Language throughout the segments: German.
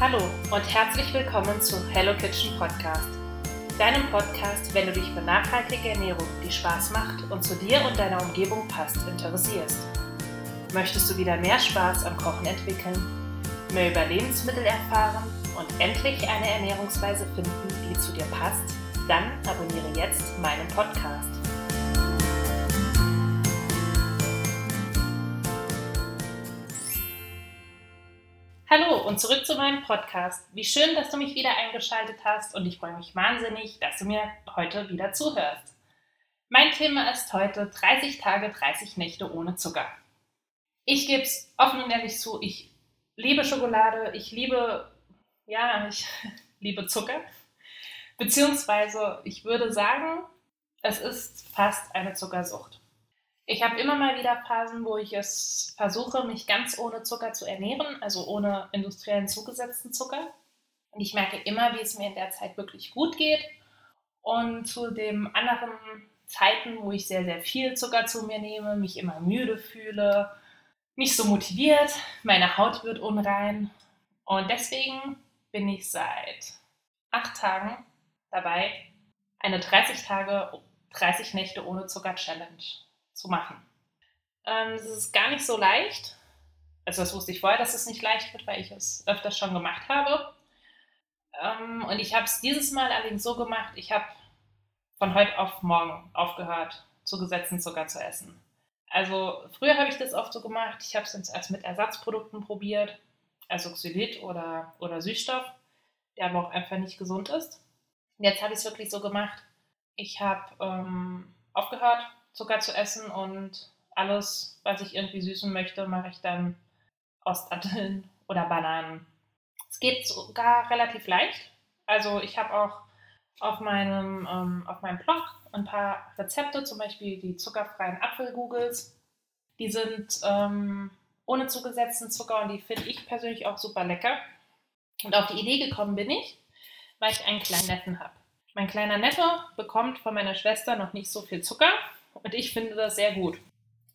Hallo und herzlich willkommen zu Hello Kitchen Podcast. Deinem Podcast, wenn du dich für nachhaltige Ernährung, die Spaß macht und zu dir und deiner Umgebung passt, interessierst. Möchtest du wieder mehr Spaß am Kochen entwickeln, mehr über Lebensmittel erfahren und endlich eine Ernährungsweise finden, die zu dir passt? Dann abonniere jetzt meinen Podcast. Hallo und zurück zu meinem Podcast. Wie schön, dass du mich wieder eingeschaltet hast und ich freue mich wahnsinnig, dass du mir heute wieder zuhörst. Mein Thema ist heute 30 Tage, 30 Nächte ohne Zucker. Ich gebe es offen und ehrlich zu, ich liebe Schokolade, ich liebe, ja, ich liebe Zucker. Beziehungsweise ich würde sagen, es ist fast eine Zuckersucht. Ich habe immer mal wieder Phasen, wo ich es versuche, mich ganz ohne Zucker zu ernähren, also ohne industriellen zugesetzten Zucker. Und ich merke immer, wie es mir in der Zeit wirklich gut geht. Und zu den anderen Zeiten, wo ich sehr, sehr viel Zucker zu mir nehme, mich immer müde fühle, nicht so motiviert, meine Haut wird unrein. Und deswegen bin ich seit acht Tagen dabei, eine 30 Tage, 30 Nächte ohne Zucker Challenge zu machen. Ähm, es ist gar nicht so leicht. Also das wusste ich vorher, dass es nicht leicht wird, weil ich es öfters schon gemacht habe. Ähm, und ich habe es dieses Mal allerdings so gemacht, ich habe von heute auf morgen aufgehört, zugesetzten Zucker zu essen. Also früher habe ich das oft so gemacht, ich habe es jetzt erst mit Ersatzprodukten probiert, also Xylit oder, oder Süßstoff, der aber auch einfach nicht gesund ist. Und jetzt habe ich es wirklich so gemacht, ich habe ähm, aufgehört, Zucker zu essen und alles, was ich irgendwie süßen möchte, mache ich dann aus Datteln oder Bananen. Es geht sogar relativ leicht. Also ich habe auch auf meinem, ähm, auf meinem Blog ein paar Rezepte, zum Beispiel die zuckerfreien Apfelgugels. Die sind ähm, ohne zugesetzten Zucker und die finde ich persönlich auch super lecker. Und auf die Idee gekommen bin ich, weil ich einen kleinen Neffen habe. Mein kleiner Neffe bekommt von meiner Schwester noch nicht so viel Zucker und ich finde das sehr gut.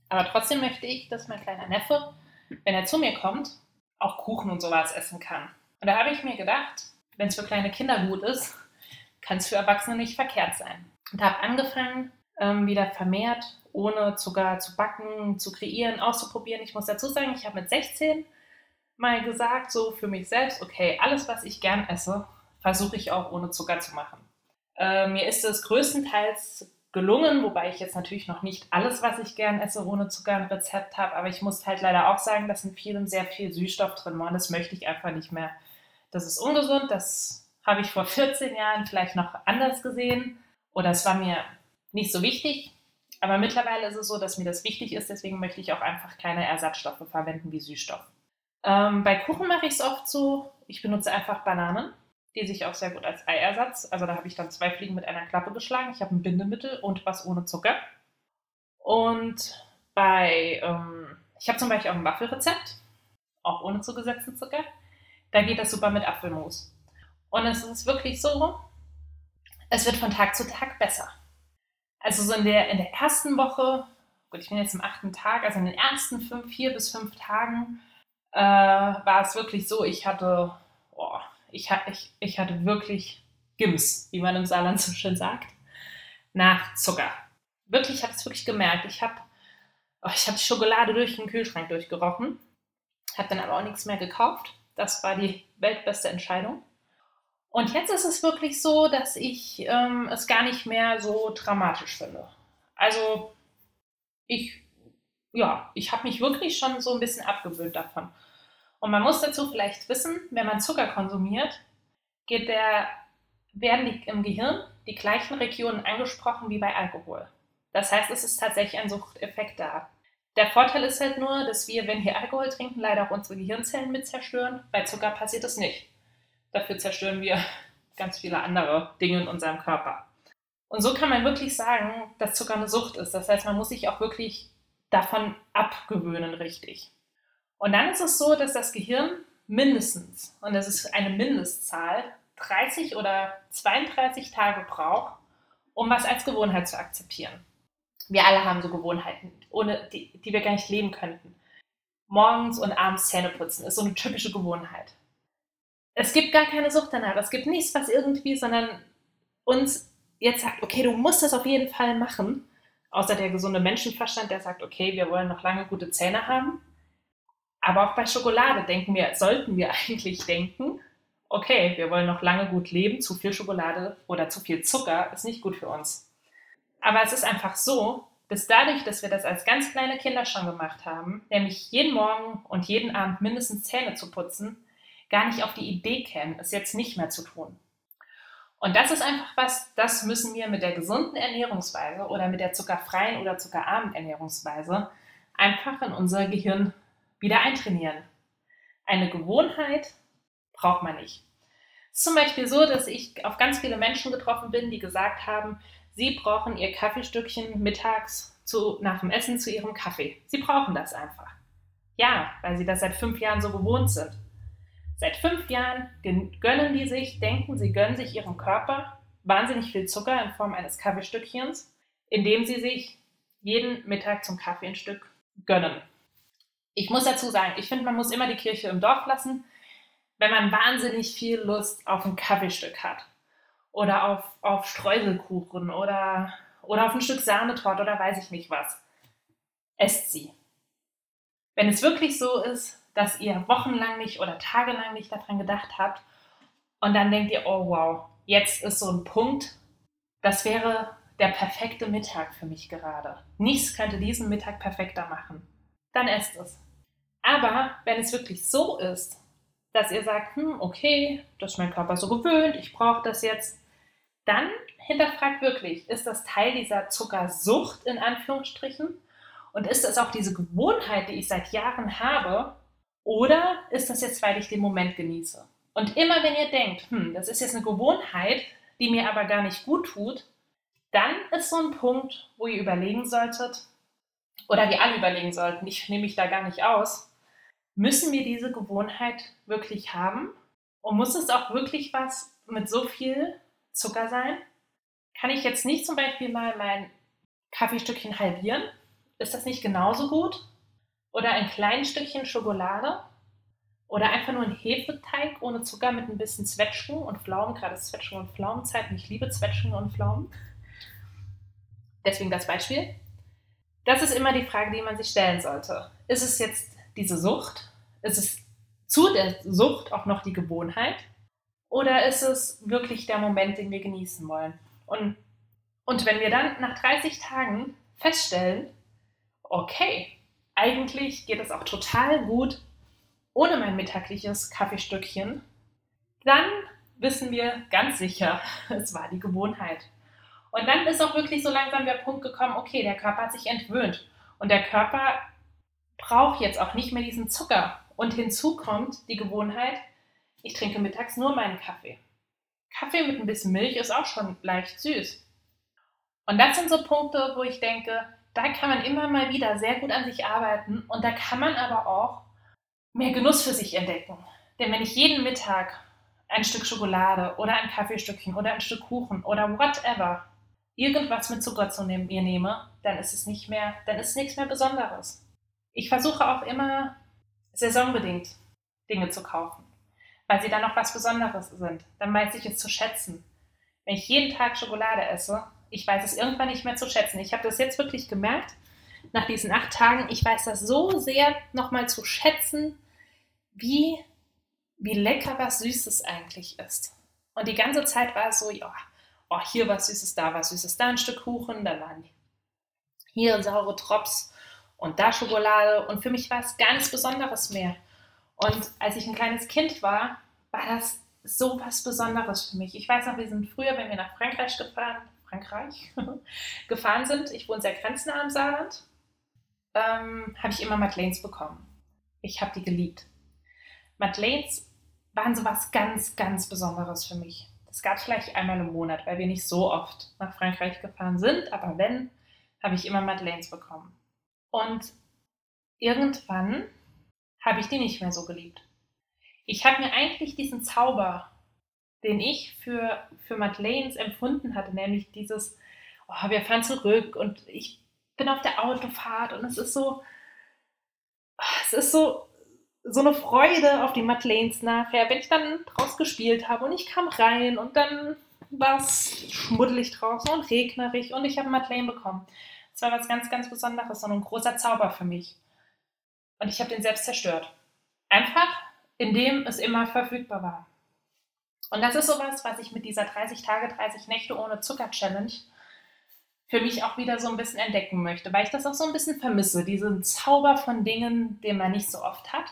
Aber trotzdem möchte ich, dass mein kleiner Neffe, wenn er zu mir kommt, auch Kuchen und sowas essen kann. Und da habe ich mir gedacht, wenn es für kleine Kinder gut ist, kann es für Erwachsene nicht verkehrt sein. Und habe angefangen, ähm, wieder vermehrt ohne Zucker zu backen, zu kreieren, auszuprobieren. Ich muss dazu sagen, ich habe mit 16 mal gesagt, so für mich selbst, okay, alles, was ich gern esse, versuche ich auch ohne Zucker zu machen. Äh, mir ist es größtenteils gelungen, wobei ich jetzt natürlich noch nicht alles, was ich gern esse, ohne Zucker ein Rezept habe, aber ich muss halt leider auch sagen, dass in vielem sehr viel Süßstoff drin war und das möchte ich einfach nicht mehr. Das ist ungesund, das habe ich vor 14 Jahren vielleicht noch anders gesehen oder es war mir nicht so wichtig, aber mittlerweile ist es so, dass mir das wichtig ist, deswegen möchte ich auch einfach keine Ersatzstoffe verwenden wie Süßstoff. Ähm, bei Kuchen mache ich es oft so, ich benutze einfach Bananen die sich auch sehr gut als Eiersatz, also da habe ich dann zwei Fliegen mit einer Klappe geschlagen. Ich habe ein Bindemittel und was ohne Zucker. Und bei, ähm, ich habe zum Beispiel auch ein Waffelrezept, auch ohne zugesetzten Zucker. Da geht das super mit Apfelmus. Und es ist wirklich so, es wird von Tag zu Tag besser. Also so in der, in der ersten Woche, gut, ich bin jetzt im achten Tag, also in den ersten fünf, vier bis fünf Tagen äh, war es wirklich so, ich hatte, oh, ich, ich, ich hatte wirklich Gims, wie man im Saarland so schön sagt, nach Zucker. Wirklich, ich habe es wirklich gemerkt. Ich habe oh, ich hab Schokolade durch den Kühlschrank durchgerochen, habe dann aber auch nichts mehr gekauft. Das war die weltbeste Entscheidung. Und jetzt ist es wirklich so, dass ich ähm, es gar nicht mehr so dramatisch finde. Also ich, ja, ich habe mich wirklich schon so ein bisschen abgewöhnt davon. Und man muss dazu vielleicht wissen, wenn man Zucker konsumiert, geht der, werden die, im Gehirn die gleichen Regionen angesprochen wie bei Alkohol. Das heißt, es ist tatsächlich ein Suchteffekt da. Der Vorteil ist halt nur, dass wir, wenn wir Alkohol trinken, leider auch unsere Gehirnzellen mit zerstören. Bei Zucker passiert das nicht. Dafür zerstören wir ganz viele andere Dinge in unserem Körper. Und so kann man wirklich sagen, dass Zucker eine Sucht ist. Das heißt, man muss sich auch wirklich davon abgewöhnen, richtig. Und dann ist es so, dass das Gehirn mindestens, und das ist eine Mindestzahl, 30 oder 32 Tage braucht, um was als Gewohnheit zu akzeptieren. Wir alle haben so Gewohnheiten, ohne die, die wir gar nicht leben könnten. Morgens und abends Zähne putzen ist so eine typische Gewohnheit. es gibt gar keine Sucht danach. Es gibt nichts, was irgendwie, sondern uns jetzt sagt, okay, du musst das auf jeden Fall machen. Außer der gesunde Menschenverstand, der sagt, okay, wir wollen noch lange gute Zähne haben. Aber auch bei Schokolade denken wir, sollten wir eigentlich denken, okay, wir wollen noch lange gut leben, zu viel Schokolade oder zu viel Zucker ist nicht gut für uns. Aber es ist einfach so, dass dadurch, dass wir das als ganz kleine Kinder schon gemacht haben, nämlich jeden Morgen und jeden Abend mindestens Zähne zu putzen, gar nicht auf die Idee kämen, es jetzt nicht mehr zu tun. Und das ist einfach was, das müssen wir mit der gesunden Ernährungsweise oder mit der zuckerfreien oder zuckerarmen Ernährungsweise einfach in unser Gehirn wieder eintrainieren. Eine Gewohnheit braucht man nicht. Es ist zum Beispiel so, dass ich auf ganz viele Menschen getroffen bin, die gesagt haben, sie brauchen ihr Kaffeestückchen mittags zu, nach dem Essen zu ihrem Kaffee. Sie brauchen das einfach. Ja, weil sie das seit fünf Jahren so gewohnt sind. Seit fünf Jahren gönnen die sich, denken, sie gönnen sich ihrem Körper wahnsinnig viel Zucker in Form eines Kaffeestückchens, indem sie sich jeden Mittag zum Kaffee ein Stück gönnen. Ich muss dazu sagen, ich finde, man muss immer die Kirche im Dorf lassen, wenn man wahnsinnig viel Lust auf ein Kaffeestück hat oder auf, auf Streuselkuchen oder, oder auf ein Stück Sahnetorte oder weiß ich nicht was. Esst sie. Wenn es wirklich so ist, dass ihr wochenlang nicht oder tagelang nicht daran gedacht habt und dann denkt ihr, oh wow, jetzt ist so ein Punkt, das wäre der perfekte Mittag für mich gerade. Nichts könnte diesen Mittag perfekter machen. Dann esst es. Aber wenn es wirklich so ist, dass ihr sagt, hm, okay, das ist mein Körper so gewöhnt, ich brauche das jetzt, dann hinterfragt wirklich, ist das Teil dieser Zuckersucht in Anführungsstrichen? Und ist das auch diese Gewohnheit, die ich seit Jahren habe? Oder ist das jetzt, weil ich den Moment genieße? Und immer wenn ihr denkt, hm, das ist jetzt eine Gewohnheit, die mir aber gar nicht gut tut, dann ist so ein Punkt, wo ihr überlegen solltet, oder wir alle überlegen sollten, ich nehme mich da gar nicht aus, müssen wir diese Gewohnheit wirklich haben? Und muss es auch wirklich was mit so viel Zucker sein? Kann ich jetzt nicht zum Beispiel mal mein Kaffeestückchen halbieren? Ist das nicht genauso gut? Oder ein kleines Stückchen Schokolade? Oder einfach nur ein Hefeteig ohne Zucker mit ein bisschen Zwetschgen und Pflaumen, gerade Zwetschgen und Pflaumenzeit. Ich liebe Zwetschgen und Pflaumen. Deswegen das Beispiel. Das ist immer die Frage, die man sich stellen sollte. Ist es jetzt diese Sucht? Ist es zu der Sucht auch noch die Gewohnheit? Oder ist es wirklich der Moment, den wir genießen wollen? Und, und wenn wir dann nach 30 Tagen feststellen, okay, eigentlich geht es auch total gut ohne mein mittagliches Kaffeestückchen, dann wissen wir ganz sicher, es war die Gewohnheit. Und dann ist auch wirklich so langsam der Punkt gekommen, okay, der Körper hat sich entwöhnt und der Körper braucht jetzt auch nicht mehr diesen Zucker. Und hinzu kommt die Gewohnheit, ich trinke mittags nur meinen Kaffee. Kaffee mit ein bisschen Milch ist auch schon leicht süß. Und das sind so Punkte, wo ich denke, da kann man immer mal wieder sehr gut an sich arbeiten und da kann man aber auch mehr Genuss für sich entdecken. Denn wenn ich jeden Mittag ein Stück Schokolade oder ein Kaffeestückchen oder ein Stück Kuchen oder whatever irgendwas mit Zucker zu nehmen, mir nehme, dann ist es nicht mehr, dann ist nichts mehr Besonderes. Ich versuche auch immer saisonbedingt Dinge zu kaufen, weil sie dann noch was Besonderes sind. Dann weiß ich es zu schätzen. Wenn ich jeden Tag Schokolade esse, ich weiß es irgendwann nicht mehr zu schätzen. Ich habe das jetzt wirklich gemerkt, nach diesen acht Tagen, ich weiß das so sehr nochmal zu schätzen, wie, wie lecker was Süßes eigentlich ist. Und die ganze Zeit war es so, ja, oh, hier was Süßes, da was Süßes, da ein Stück Kuchen, da waren hier saure Drops und da Schokolade. Und für mich war es nichts Besonderes mehr. Und als ich ein kleines Kind war, war das so was Besonderes für mich. Ich weiß noch, wir sind früher, wenn wir nach Frankreich gefahren, Frankreich gefahren sind, ich wohne sehr grenznah am Saarland, ähm, habe ich immer Madeleines bekommen. Ich habe die geliebt. Madeleines waren so was ganz, ganz Besonderes für mich. Das gab es vielleicht einmal im Monat, weil wir nicht so oft nach Frankreich gefahren sind, aber wenn, habe ich immer Madeleines bekommen. Und irgendwann habe ich die nicht mehr so geliebt. Ich habe mir eigentlich diesen Zauber, den ich für, für Madeleines empfunden hatte, nämlich dieses, oh, wir fahren zurück und ich bin auf der Autofahrt und es ist so, es ist so so eine Freude auf die Madeleines nachher, wenn ich dann draus gespielt habe und ich kam rein und dann war es schmuddelig draußen und regnerig und ich habe Madeleine bekommen. Das war was ganz, ganz Besonderes und ein großer Zauber für mich. Und ich habe den selbst zerstört. Einfach, indem es immer verfügbar war. Und das ist sowas, was ich mit dieser 30 Tage, 30 Nächte ohne Zucker Challenge für mich auch wieder so ein bisschen entdecken möchte, weil ich das auch so ein bisschen vermisse, diesen Zauber von Dingen, den man nicht so oft hat.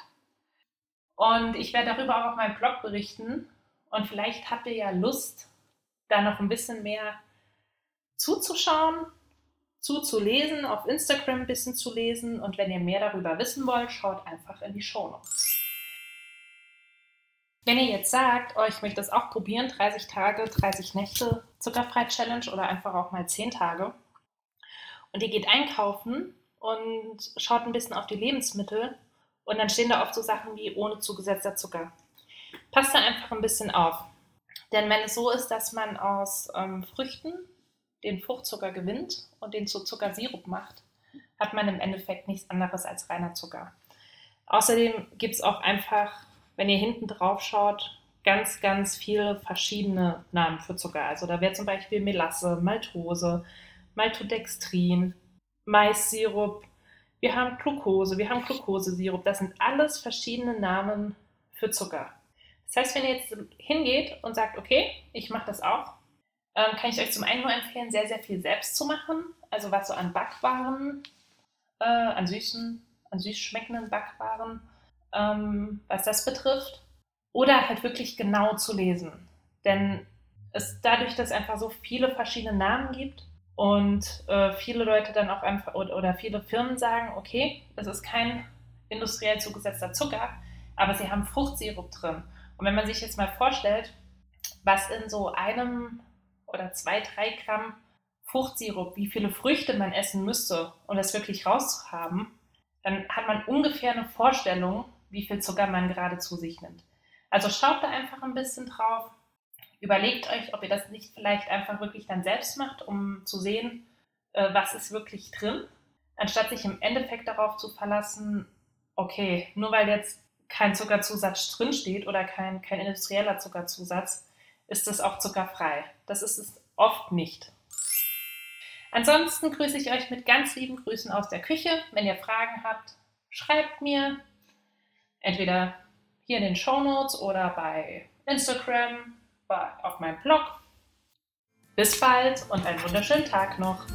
Und ich werde darüber auch auf meinem Blog berichten. Und vielleicht habt ihr ja Lust, da noch ein bisschen mehr zuzuschauen, zuzulesen, auf Instagram ein bisschen zu lesen. Und wenn ihr mehr darüber wissen wollt, schaut einfach in die Show Notes. Wenn ihr jetzt sagt, oh, ich möchte das auch probieren, 30 Tage, 30 Nächte zuckerfrei Challenge oder einfach auch mal 10 Tage und ihr geht einkaufen und schaut ein bisschen auf die Lebensmittel und dann stehen da oft so Sachen wie ohne zugesetzter Zucker. Passt da einfach ein bisschen auf. Denn wenn es so ist, dass man aus ähm, Früchten den Fruchtzucker gewinnt und den zu Zuckersirup macht, hat man im Endeffekt nichts anderes als reiner Zucker. Außerdem gibt es auch einfach wenn ihr hinten drauf schaut, ganz, ganz viele verschiedene Namen für Zucker. Also da wäre zum Beispiel Melasse, Maltose, Maltodextrin, Maissirup, wir haben Glucose, wir haben Glucosesirup. Das sind alles verschiedene Namen für Zucker. Das heißt, wenn ihr jetzt hingeht und sagt, okay, ich mache das auch, ähm, kann ich euch zum einen nur empfehlen, sehr, sehr viel selbst zu machen. Also was so an Backwaren, äh, an süßen, an süß schmeckenden Backwaren ähm, was das betrifft. Oder halt wirklich genau zu lesen. Denn es dadurch, dass es einfach so viele verschiedene Namen gibt und äh, viele Leute dann auch einfach oder, oder viele Firmen sagen, okay, es ist kein industriell zugesetzter Zucker, aber sie haben Fruchtsirup drin. Und wenn man sich jetzt mal vorstellt, was in so einem oder zwei, drei Gramm Fruchtsirup, wie viele Früchte man essen müsste, um das wirklich rauszuhaben, dann hat man ungefähr eine Vorstellung, wie viel Zucker man gerade zu sich nimmt. Also schaut da einfach ein bisschen drauf. Überlegt euch, ob ihr das nicht vielleicht einfach wirklich dann selbst macht, um zu sehen, äh, was ist wirklich drin, anstatt sich im Endeffekt darauf zu verlassen, okay, nur weil jetzt kein Zuckerzusatz drinsteht oder kein, kein industrieller Zuckerzusatz, ist es auch zuckerfrei. Das ist es oft nicht. Ansonsten grüße ich euch mit ganz lieben Grüßen aus der Küche. Wenn ihr Fragen habt, schreibt mir. Entweder hier in den Show Notes oder bei Instagram, auf meinem Blog. Bis bald und einen wunderschönen Tag noch.